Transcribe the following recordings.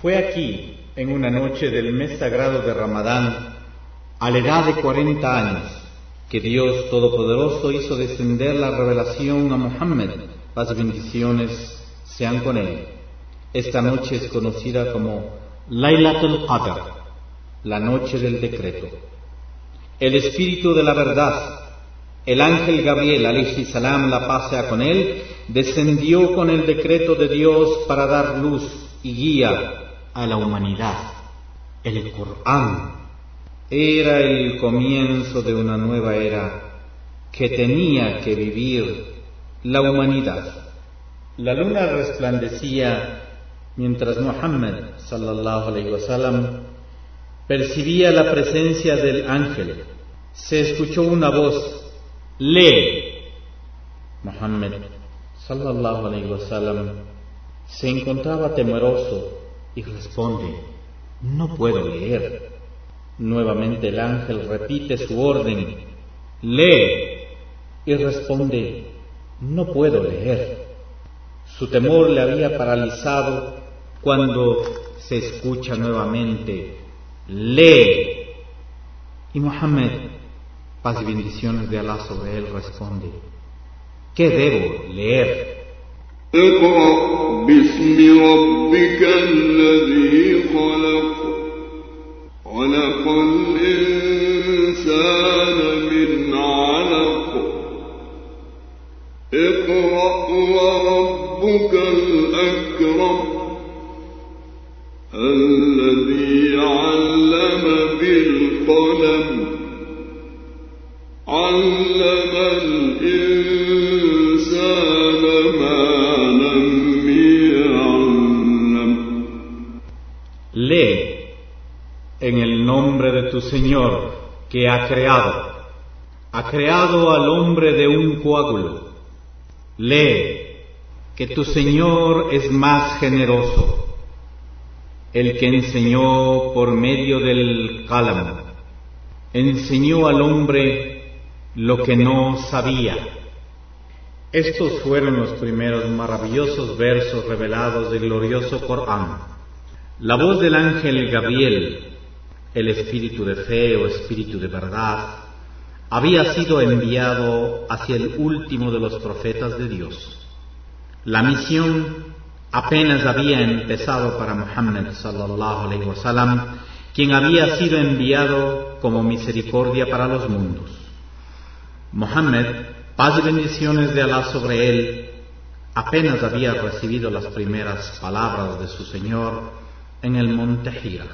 Fue aquí, en una noche del mes sagrado de Ramadán, a la edad de cuarenta años, que Dios Todopoderoso hizo descender la revelación a Muhammad, y bendiciones sean con él. Esta noche es conocida como Laylatul Qadr, la noche del decreto. El espíritu de la verdad, el ángel Gabriel, alayhi salam, la paz sea con él, descendió con el decreto de Dios para dar luz y guía a la humanidad. El Corán era el comienzo de una nueva era que tenía que vivir la humanidad. La luna resplandecía mientras Muhammad sallallahu wasallam percibía la presencia del ángel. Se escuchó una voz, lee. Muhammad sallallahu wasallam se encontraba temeroso y responde, no puedo leer. Nuevamente el ángel repite su orden, lee, y responde, no puedo leer. Su temor le había paralizado cuando se escucha nuevamente, lee. Y Mohammed, paz y bendiciones de Alá sobre él, responde, ¿qué debo leer? باسم ربك الذي خلق. خلق الإنسان من علق. اقرأ وربك الأكرم. الذي علم بالقلم. علم Lee en el nombre de tu Señor que ha creado. Ha creado al hombre de un coágulo. Lee que tu Señor es más generoso, el que enseñó por medio del cálamo. Enseñó al hombre lo que no sabía. Estos fueron los primeros maravillosos versos revelados del glorioso Corán. La voz del ángel Gabriel, el espíritu de fe o espíritu de verdad, había sido enviado hacia el último de los profetas de Dios. La misión apenas había empezado para Muhammad sallallahu alaihi wasallam, quien había sido enviado como misericordia para los mundos. Muhammad, paz y bendiciones de Alá sobre él, apenas había recibido las primeras palabras de su Señor en el monte Gira.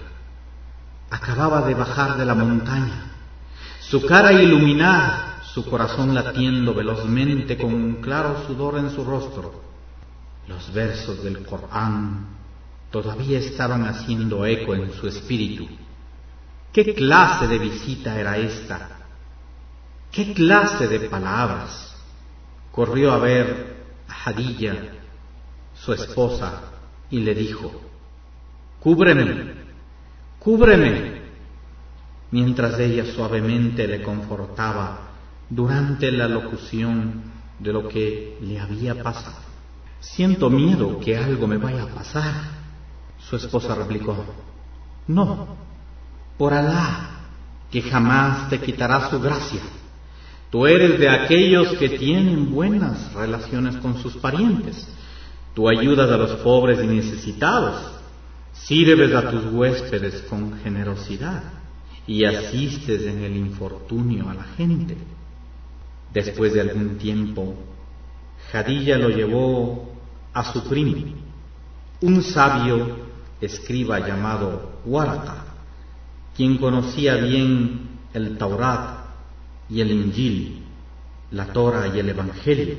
Acababa de bajar de la montaña, su cara iluminada, su corazón latiendo velozmente con un claro sudor en su rostro. Los versos del Corán todavía estaban haciendo eco en su espíritu. ¿Qué clase de visita era esta? ¿Qué clase de palabras? Corrió a ver a Hadilla, su esposa, y le dijo, cúbreme, cúbreme, mientras ella suavemente le confortaba durante la locución de lo que le había pasado. Siento miedo que algo me vaya a pasar. Su esposa replicó, no, por Alá, que jamás te quitará su gracia. Tú eres de aquellos que tienen buenas relaciones con sus parientes. Tú ayudas a los pobres y necesitados Sirves a tus huéspedes con generosidad y asistes en el infortunio a la gente. Después de algún tiempo, Jadilla lo llevó a su primo, un sabio escriba llamado Waraka, quien conocía bien el Taurat y el Injil, la Torah y el Evangelio.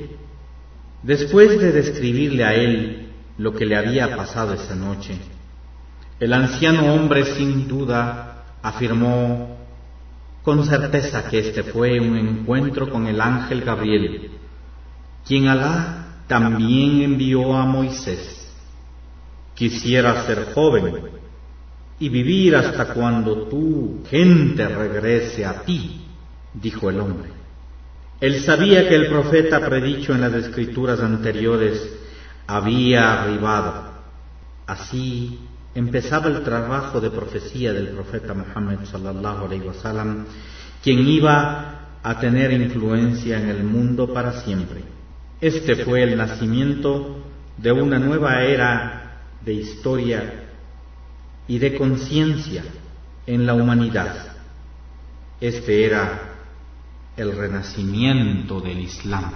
Después de describirle a él lo que le había pasado esa noche, el anciano hombre sin duda afirmó con certeza que este fue un encuentro con el ángel Gabriel, quien Alá también envió a Moisés. Quisiera ser joven y vivir hasta cuando tu gente regrese a ti, dijo el hombre. Él sabía que el profeta predicho en las escrituras anteriores había arribado. Así empezaba el trabajo de profecía del profeta Muhammad sallallahu alaihi wasallam, quien iba a tener influencia en el mundo para siempre. Este fue el nacimiento de una nueva era de historia y de conciencia en la humanidad. Este era el renacimiento del Islam.